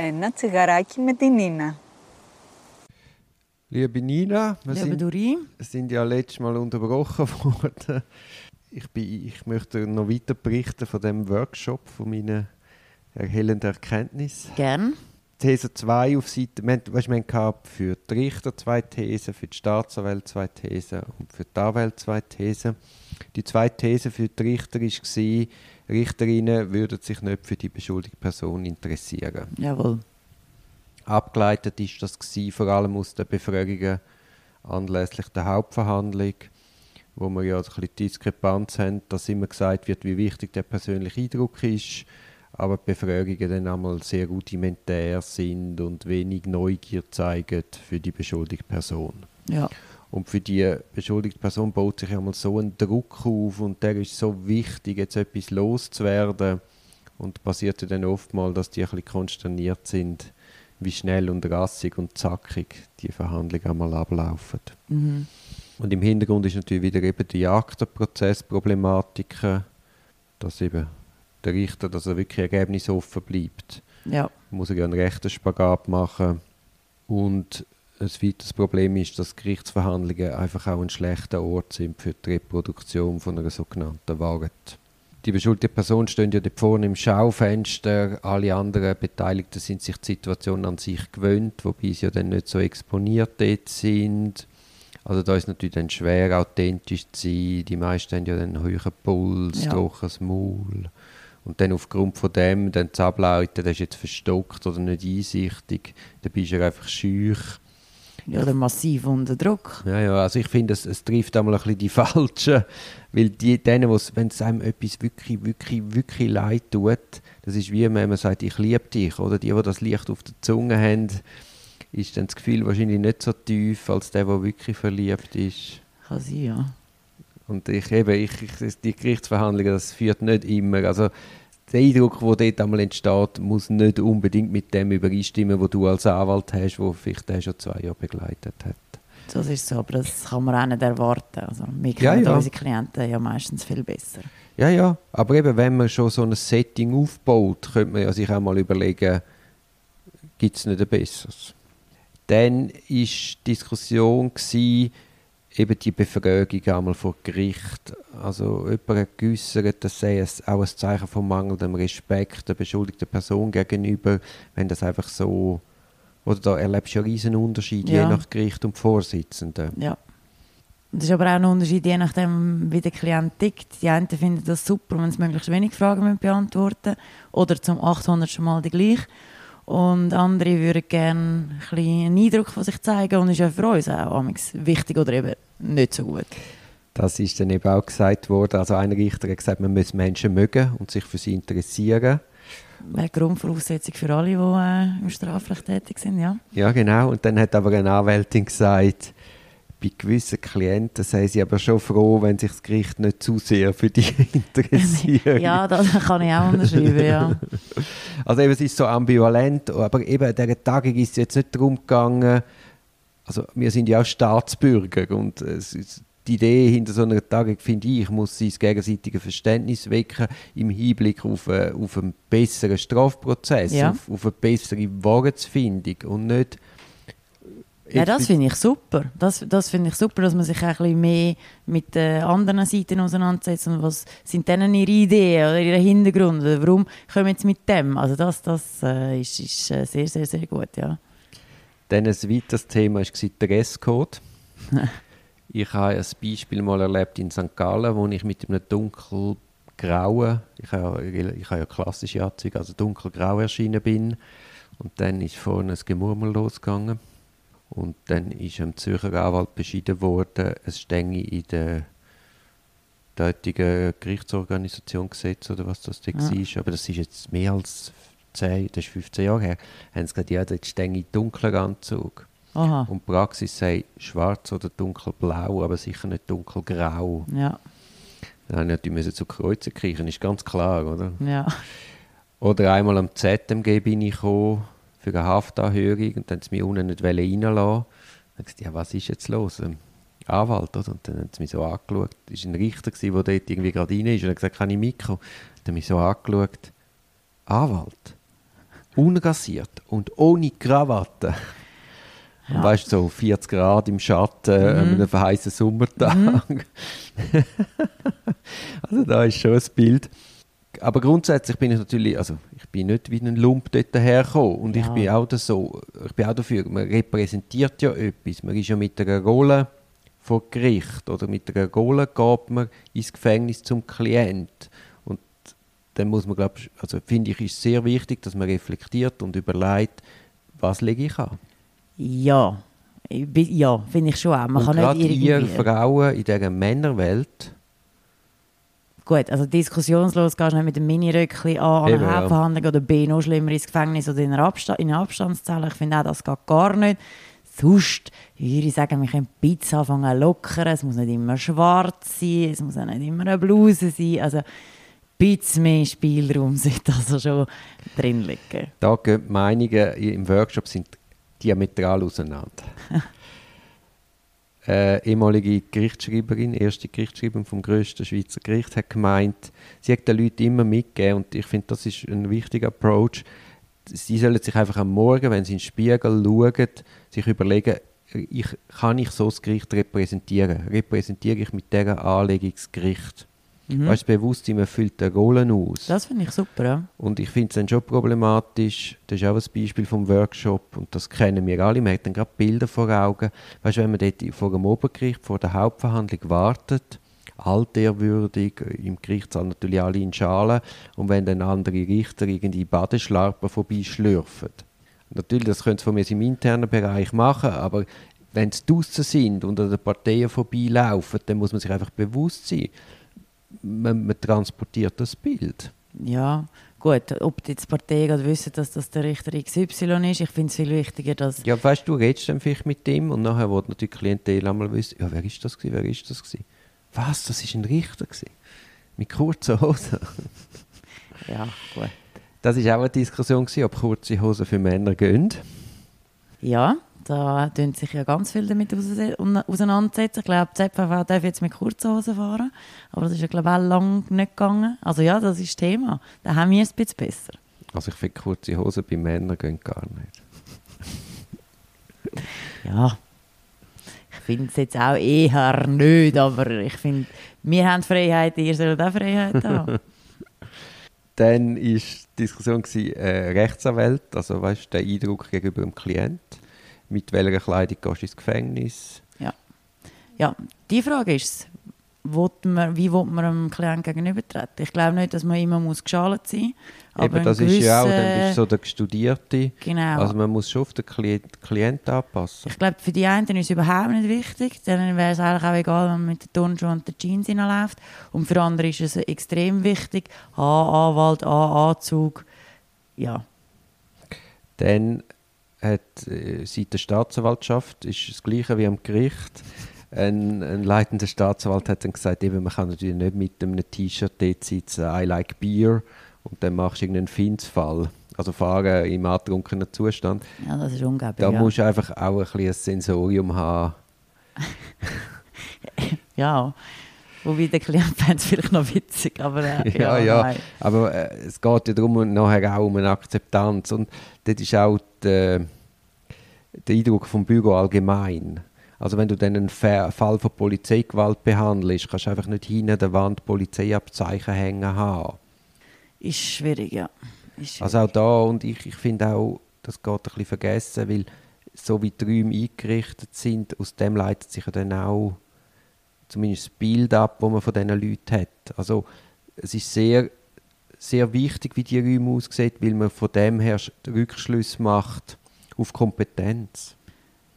Ένα τσιγαράκι με την Νίνα. Liebe Nina, wir Liebe sind, Dori, sind ja letztes Mal unterbrochen worden. Ich, bin, ich möchte noch weiter berichten von dem Workshop, von meinen erhellenden Erkenntnissen. gern. These 2 auf Seite, wir, haben- weißt, wir hatten für die Richter zwei Thesen, für die Staatsanwälte zwei Thesen und für die Anwälte zwei Thesen. Die zweite These für die Richter war, Richterinnen würden sich nicht für die beschuldigte Person interessieren. Jawohl. Abgeleitet ist das gsi, vor allem aus den Befragungen anlässlich der Hauptverhandlung, wo wir ja ein bisschen Diskrepanz haben, dass immer gesagt wird, wie wichtig der persönliche Eindruck ist, aber Befragungen dann einmal sehr rudimentär sind und wenig Neugier zeigen für die beschuldigte Person. Ja. Und für die beschuldigte Person baut sich einmal so ein Druck auf und der ist so wichtig, jetzt etwas loszuwerden. Und passiert dann oftmals, dass die ein bisschen konsterniert sind, wie schnell und rassig und zackig die Verhandlungen einmal ablaufen. Mhm. Und im Hintergrund ist natürlich wieder eben die Aktenprozessproblematik, dass eben der Richter, dass er wirklich ergebnisoffen bleibt Ja. muss er ja einen rechten Spagat machen. Und ein weiteres Problem ist, dass Gerichtsverhandlungen einfach auch ein schlechter Ort sind für die Reproduktion von einer sogenannten Wahrheit. Die beschuldigte Person steht ja dort vorne im Schaufenster, alle anderen Beteiligten sind sich die Situation an sich gewöhnt, wobei sie ja dann nicht so exponiert dort sind. Also da ist natürlich dann schwer, authentisch zu sein. Die meisten haben ja dann einen hohen Puls, Ja. trockenes Maul. Und dann aufgrund von dem dann zu ableiten, der ist jetzt verstockt oder nicht einsichtig, dann bist du einfach schüch. Ja, oder massiv unter Druck. Ja, ja, also ich finde, es, es trifft einmal ein bisschen die Falschen, weil die, denen, wenn es einem etwas wirklich, wirklich, wirklich leid tut, das ist wie wenn man sagt, ich liebe dich, oder die, die das Licht auf der Zunge haben, ist dann das Gefühl wahrscheinlich nicht so tief, als der, der wirklich verliebt ist. Kann sein, ja. Und ich eben, ich, ich, die Gerichtsverhandlungen, das führt nicht immer. Also der Eindruck, der dort einmal entsteht, muss nicht unbedingt mit dem übereinstimmen, wo du als Anwalt hast, wo vielleicht der schon zwei Jahre begleitet hat. Das ist so, aber das kann man auch nicht erwarten. Also, wir Ja, kennen ja. unsere Klienten ja meistens viel besser. Ja, ja, aber eben, wenn man schon so ein Setting aufbaut, könnte man ja sich auch mal überlegen, gibt es nicht ein besseres? Dann war die Diskussion, gewesen, eben die Befragung einmal vor Gericht. Also jemand hat geäussert, das sei es auch ein Zeichen von mangelndem Respekt der beschuldigten Person gegenüber, wenn das einfach so... Oder da erlebst du ja riesen Unterschied, je Ja. nach Gericht und Vorsitzenden. Ja. Es ist aber auch ein Unterschied, je nachdem, wie der Klient tickt. Die einen finden das super, wenn sie möglichst wenig Fragen müssen beantworten Oder zum 800. Mal die gleiche. Und andere würden gerne ein bisschen einen Eindruck von sich zeigen. Und ist ja für uns auch wichtig oder eben nicht so gut. Das ist dann eben auch gesagt worden. Also ein Richter hat gesagt, man muss Menschen mögen und sich für sie interessieren. Eine Grundvoraussetzung für alle, die äh, im Strafrecht tätig sind, ja. Ja, genau. Und dann hat aber eine Anwältin gesagt, bei gewissen Klienten seien sie aber schon froh, wenn sich das Gericht nicht zu sehr für die interessiert. Ja, das kann ich auch unterschreiben, ja. Also eben, es ist so ambivalent, aber eben an dieser Tagung ist es jetzt nicht darum gegangen, also wir sind ja auch Staatsbürger und es ist, die Idee hinter so einer Tagung, finde ich, muss sein das gegenseitige Verständnis wecken im Hinblick auf, äh, auf einen besseren Strafprozess, Ja. auf, auf eine bessere Wahrheitsfindung und nicht Ja, das finde ich super. Das, das finde ich super, dass man sich auch ein bisschen mehr mit den anderen Seiten auseinandersetzt und was sind denn ihre Ideen oder ihre Hintergründe? Warum kommen sie mit dem? Also das, das äh, ist, ist äh, sehr, sehr, sehr gut, ja. Dann ein weiteres Thema war der Dresscode. ich habe ein Beispiel mal erlebt in St. Gallen, wo ich mit einem dunkelgrauen, ich habe, ja- ich habe ja klassische Anzüge, also dunkelgrau erschienen bin. Und dann ist vorne ein Gemurmel losgegangen. Und dann ist dem Zürcher Anwalt beschieden worden, es stänge in der dortigen Gerichtsorganisation Gesetz oder was das da Ja. war. Aber das ist jetzt mehr als 10, das ist 15 Jahre her. Haben sie gesagt, ja, dort stänge dunkler Anzug. Aha, Und die Praxis sei schwarz oder dunkelblau, aber sicher nicht dunkelgrau. ja, Dann habe ich natürlich zu Kreuzen kriechen, ist ganz klar, oder? ja. Oder einmal am ZMG bin ich gekommen für eine Haftanhörung und dann haben sie mich unten nicht reinlassen. Dann gesagt, ja, was ist jetzt los? Anwalt, oder? Und dann haben sie mich so angeschaut. Es war ein Richter, der dort irgendwie gerade rein ist. Und hat gesagt, kann ich mitkommen? Dann haben mich so angeschaut. Anwalt? Unrasiert und ohne Krawatte. Und Ja. weißt du, so 40 Grad im Schatten mhm. an einem heißen Sommertag. Mhm. also da ist schon ein Bild. Aber grundsätzlich bin ich natürlich, also ich bin nicht wie ein Lump dort hergekommen. Und ich Ja. bin auch das so, ich bin auch dafür, man repräsentiert ja etwas. Man ist ja mit einer Rolle vor Gericht oder mit einer Rolle geht man ins Gefängnis zum Klient. Und dann muss man, glaube ich, also finde ich, ist sehr wichtig, dass man reflektiert und überlegt, was lege ich an. Ja, Ich ja finde ich schon auch. Man und kann nicht ihr irgendwie... Frauen in dieser Männerwelt, Gut, also diskussionslos gehst du nicht mit dem Miniröckchen A an eine ja. Hauptverhandlung oder B noch schlimmer ins Gefängnis oder in einer, Absta in eine Abstandszelle. Ich finde auch, das geht gar nicht. Sonst würde ich sagen, wir können Pizza anfangen lockern. Es muss nicht immer schwarz sein, es muss auch nicht immer eine Bluse sein. Also ein bisschen mehr Spielraum sollte also schon drin liegen. da gehen die Meinungen im Workshop sind diametral auseinander. äh, ehemalige Gerichtsschreiberin, erste Gerichtsschreiberin vom grössten Schweizer Gericht, hat gemeint, sie hat den Leuten immer mitgegeben und ich finde, das ist ein wichtiger Approach. Sie sollen sich einfach am Morgen, wenn sie in den Spiegel schauen, sich überlegen, ich, kann ich so das Gericht repräsentieren? Repräsentiere ich mit dieser Anlegung das Gericht? Mhm. Weißt du, Bewusstsein, man füllt die Rollen aus. Das finde ich super, ja. Und ich finde es dann schon problematisch, das ist auch ein Beispiel vom Workshop und das kennen wir alle, man hat dann gerade Bilder vor Augen. Weißt du, wenn man dort vor dem Obergericht, vor der Hauptverhandlung wartet, altehrwürdig, im Gerichtssaal natürlich alle in Schalen und wenn dann andere Richter irgendwie Badeschlarpen vorbeischlürfen. Natürlich, das können sie von mir im internen Bereich machen, aber wenn sie draußen sind und an den Parteien vorbeilaufen, dann muss man sich einfach bewusst sein, man, man transportiert das Bild. Ja, gut, ob die Parteien gerade wissen, dass das der Richter XY ist, ich finde es viel wichtiger, dass... Ja, weißt du, redest dann vielleicht mit ihm und nachher wird natürlich die Klientel einmal wissen, ja, wer ist das gewesen, wer ist das gewesen? Was, das ist ein Richter gewesen? Mit kurzen Hosen? Ja, gut. Das ist auch eine Diskussion gewesen, ob kurze Hosen für Männer gehen. Ja, da tun sich ja ganz viel damit auseinandersetzen. Ich glaube, die ZVV darf jetzt mit kurzen Hosen fahren, aber das ist ja, glaube ich, auch lange nicht gegangen. Also ja, das ist das Thema. Da haben wir es ein bisschen besser. Also ich finde, kurze Hosen bei Männern gehen gar nicht. Ja, ich finde es jetzt auch eher nicht, aber ich finde, wir haben Freiheit, ihr sollt auch Freiheit haben. Dann war die Diskussion gewesen, äh, Rechtsanwalt, also weißt der Eindruck gegenüber dem Klient. Mit welcher Kleidung gehst du ins Gefängnis? Ja, die Frage ist, man, wie will man einem Klienten gegenübertreten? Ich glaube nicht, dass man immer muss geschalt sein muss. Eben, das ist ja auch, dann bist du so der Studierte. Genau. Also man muss schon auf den Klient, Klient anpassen. Ich glaube, für die einen ist es überhaupt nicht wichtig. Dann wäre es eigentlich auch egal, wenn man mit den Turnschuhen und den Jeans hineinläuft. Und für andere ist es extrem wichtig. A, Anwalt, A, Anzug. Ja. Dann hat äh, seit der Staatsanwaltschaft ist das Gleiche wie am Gericht. Ein, ein leitender Staatsanwalt hat dann gesagt, eben, man kann natürlich nicht mit einem T-Shirt dort sitzen, I like beer, und dann machst du irgendeinen Findsfall. Also fahren im antrunkenen Zustand. ja, das ist unglaublich. Da ja. musst du einfach auch ein, bisschen ein Sensorium haben. ja. Wobei der Klient fände es vielleicht noch witzig, aber äh, Ja, ja. nein. Aber äh, es geht ja darum, nachher auch um eine Akzeptanz. Und das ist auch der, der Eindruck vom Büro allgemein. Also wenn du dann einen Fa- Fall von Polizeigewalt behandelst, kannst du einfach nicht hinten an der Wand Polizeiabzeichen hängen haben. Ist schwierig, ja. Ist schwierig. Also auch da, und ich, ich finde auch, das geht ein bisschen vergessen, weil so wie die Räume eingerichtet sind, aus dem leitet sich ja dann auch zumindest das Bild ab, das man von diesen Leuten hat. Also es ist sehr, sehr wichtig, wie die Räume aussehen, weil man von dem her Sch- Rückschlüsse macht auf Kompetenz.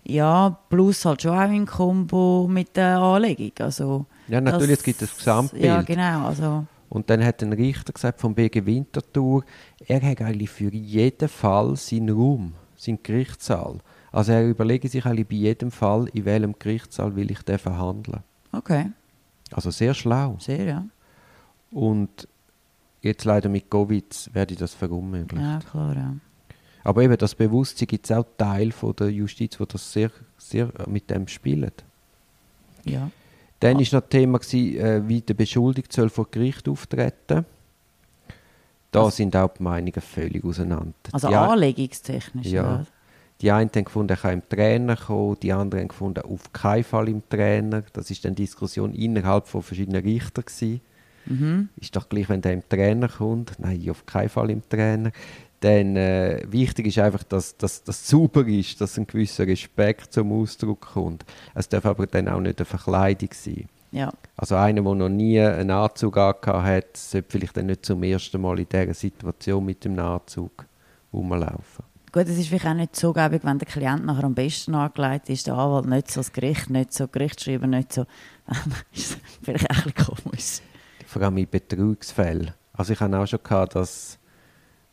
Ja, plus halt schon auch in Kombo mit der Anlegung. Also, Ja, natürlich, das- es gibt das Gesamtbild. Ja, genau. Also, Und dann hat ein Richter gesagt vom BG Winterthur, er hat eigentlich für jeden Fall seinen Raum, seinen Gerichtssaal. Also er überlege sich eigentlich bei jedem Fall, in welchem Gerichtssaal will ich den verhandeln. Okay, Also sehr schlau. sehr, ja. Und jetzt leider mit Covid werde das verunmöglicht. Ja, klar, ja. Aber eben das Bewusstsein gibt es auch Teil von der Justiz, wo das sehr, sehr mit dem spielen. ja. Dann war noch Thema, gewesen, äh, wie der Beschuldigte soll vor Gericht auftreten Da Also- sind auch die Meinungen völlig auseinander. Also ein- anlegungstechnisch. Ja. oder? Die einen haben gefunden, er kann im Trainer kommen, die anderen haben gefunden, auf keinen Fall im Trainer. Das ist dann Diskussion innerhalb von verschiedenen Richtern gewesen. Mhm. Ist doch gleich, wenn der im Trainer kommt. Nein, auf keinen Fall im Trainer. Dann äh, wichtig ist einfach, dass das sauber ist, dass ein gewisser Respekt zum Ausdruck kommt. Es darf aber dann auch nicht eine Verkleidung sein. Ja. Also einer, der noch nie einen Anzug hat, sollte vielleicht dann nicht zum ersten Mal in dieser Situation mit dem Anzug rumlaufen. Gut, es ist vielleicht auch nicht so gäbig, wenn der Klient nachher am besten angelegt ist, der Anwalt nicht so, das Gericht nicht so, Gerichtsschreiber nicht so. Ist vielleicht auch ein bisschen komisch. Vor allem in Betrugsfällen. Also ich habe auch schon gehabt, dass,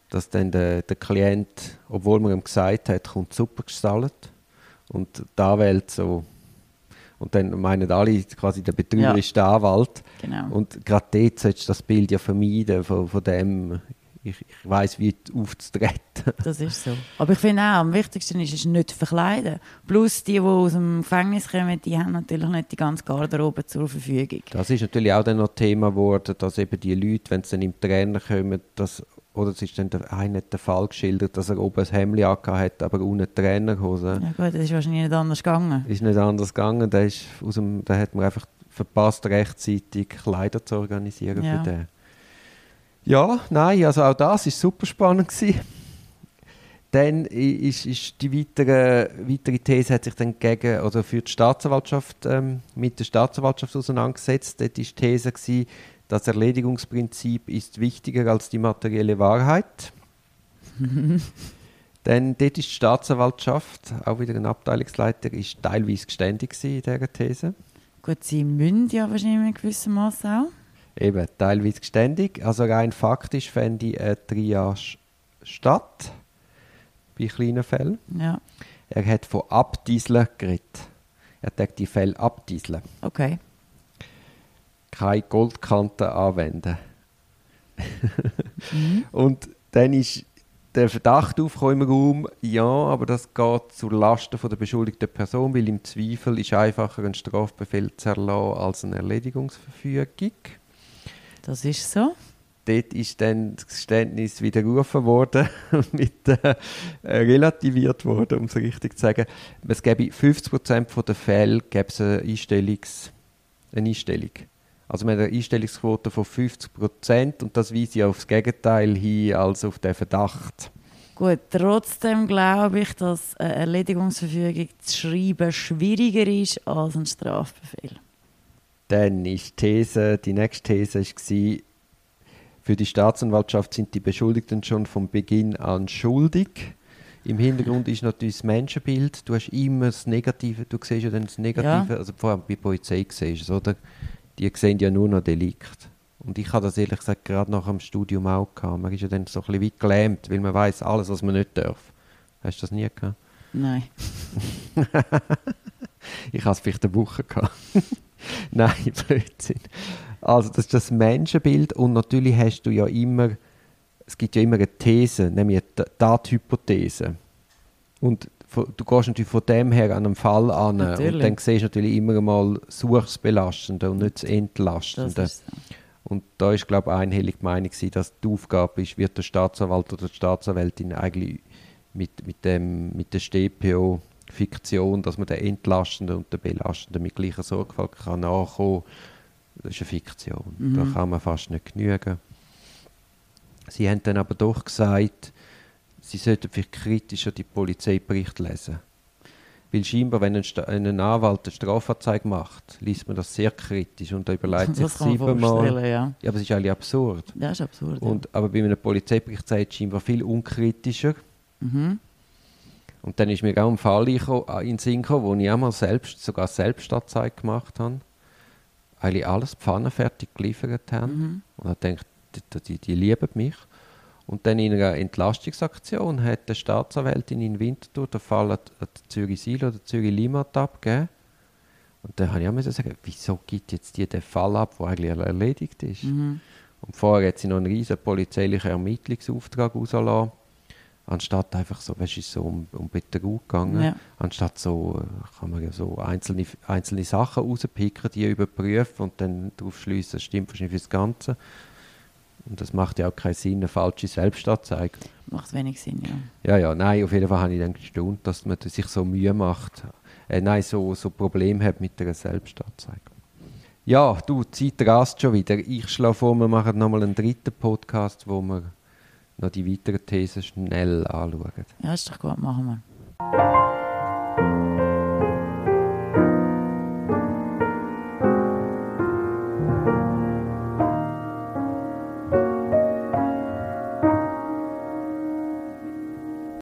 dass dann der, der Klient, obwohl man ihm gesagt hat, kommt super gestaltet und die Anwälte so und dann meinen alle quasi der Betrüger Ja. ist der Anwalt Genau. und gerade dort solltest du das Bild ja vermeiden von, von dem ich, ich weiß wie aufzutreten. Das ist so. Aber ich finde auch, am wichtigsten ist es nicht verkleiden. Plus die, die aus dem Gefängnis kommen, die haben natürlich nicht die ganze Garderobe zur Verfügung. Das ist natürlich auch dann noch Thema geworden, dass eben die Leute, wenn sie dann im Trainer kommen, dass, oder es ist dann der, einer hat den Fall geschildert, dass er oben ein Hemd hat, aber unten Trainerhose. Ja gut, das ist wahrscheinlich nicht anders gegangen. Ist nicht anders gegangen, da, ist aus dem, da hat man einfach verpasst, rechtzeitig Kleider zu organisieren Ja. für den. Ja, nein, also auch das ist super spannend gewesen. Dann ist, ist die weitere, weitere These hat sich dann gegen oder für die Staatsanwaltschaft ähm, mit der Staatsanwaltschaft auseinandergesetzt. Dort ist die These gewesen, das Erledigungsprinzip ist wichtiger als die materielle Wahrheit. Dann dort ist die Staatsanwaltschaft, auch wieder ein Abteilungsleiter, ist teilweise geständig in dieser These. Gut, sie müssen ja wahrscheinlich in gewissem Maß auch. Eben, teilweise geständig. Also rein faktisch fände ich eine Triage statt, bei kleinen Fällen. Ja, Er hat von Abdieseln geredet. Er sagt die Fälle abdieseln. okay. Keine Goldkante anwenden. Mhm. Und dann ist der Verdacht aufgekommen im Raum, ja, aber das geht zu Lasten von der beschuldigten Person, weil im Zweifel ist einfacher ein Strafbefehl zu erlassen als eine Erledigungsverfügung. Das ist so. Dort ist dann das Geständnis widerrufen worden und mit, äh, äh, relativiert worden, um es richtig zu sagen. Es gäbe 50% der Fälle gäbe es eine, Einstellungs-, eine Einstellung. Also wir haben eine Einstellungsquote von 50% und das weist ja aufs Gegenteil hin als auf den Verdacht. Gut, trotzdem glaube ich, dass eine Erledigungsverfügung zu schreiben schwieriger ist als ein Strafbefehl. Dann ist die These, die nächste These war, für die Staatsanwaltschaft sind die Beschuldigten schon von Beginn an schuldig. Im Hintergrund ist natürlich das Menschenbild. Du hast immer das Negative, du siehst ja dann das Negative, also vor allem bei der Polizei siehst du es, oder? Die sehen ja nur noch Delikt. Und ich habe das ehrlich gesagt gerade nach dem Studium auch gehabt. Man ist ja dann so ein bisschen wie gelähmt, weil man weiß alles, was man nicht darf. Hast du das nie gehabt? Nein. Ich habe es vielleicht eine Woche gehabt. Nein, Blödsinn. Also das ist das Menschenbild und natürlich hast du ja immer, es gibt ja immer eine These, nämlich eine Tathypothese. Und du gehst natürlich von dem her an einen Fall an und Natürlich. dann siehst du natürlich immer mal das Belastende und nicht das Das Entlastende. so. Und da ist, glaube ich, einhellig die Meinung dass die Aufgabe ist, wird der Staatsanwalt oder die Staatsanwältin eigentlich mit, mit, dem, mit der StPO-Fiktion, dass man den Entlastenden und den Belastenden mit gleicher Sorgfalt kann nachkommen das ist eine Fiktion. Mhm. Da kann man fast nicht genügen. Sie haben dann aber doch gesagt, sie sollten vielleicht kritischer die Polizeiberichte lesen. Weil scheinbar, wenn ein, Sta- ein Anwalt eine Strafanzeige macht, liest man das sehr kritisch und da überlegt sich kann siebenmal. ja. Ja, aber es ist eigentlich absurd. Das ist absurd. Und, aber bei einem Polizeibericht sagt es scheinbar viel unkritischer. ja. mhm. Und dann ist mir auch ein Fall äh, in den Sinn gekommen, wo ich einmal selbst, sogar Selbstanzeige gemacht habe. Eigentlich alles pfannenfertig geliefert haben. Mhm. Und ich denkt, die, die, die lieben mich. Und dann in einer Entlastungsaktion hat die Staatsanwältin in Winterthur den Fall an Zürich Sil oder Zürich Limat abgegeben. Und dann habe ich auch sagen, wieso gibt jetzt die den Fall ab, der eigentlich erledigt ist? Mhm. Und vorher hat sie noch einen riesen polizeilichen Ermittlungsauftrag rausgelassen. Anstatt einfach so, weißt du, so um, um Betrug gegangen. Ja. Anstatt so, äh, kann man ja so einzelne, einzelne Sachen rauspicken, die überprüfen und dann darauf schließen, das stimmt wahrscheinlich für das Ganze. Und das macht ja auch keinen Sinn, eine falsche Selbstanzeige. Macht wenig Sinn, ja. Ja, ja, nein, auf jeden Fall habe ich dann gestaunt, dass man sich so Mühe macht, äh, nein, so, so Probleme hat mit der Selbstanzeige. Ja, du, die Zeit rast schon wieder. Ich schlage vor, wir machen nochmal einen dritten Podcast, wo wir noch die weiteren Thesen schnell anschauen. Ja, ist doch gut, machen wir.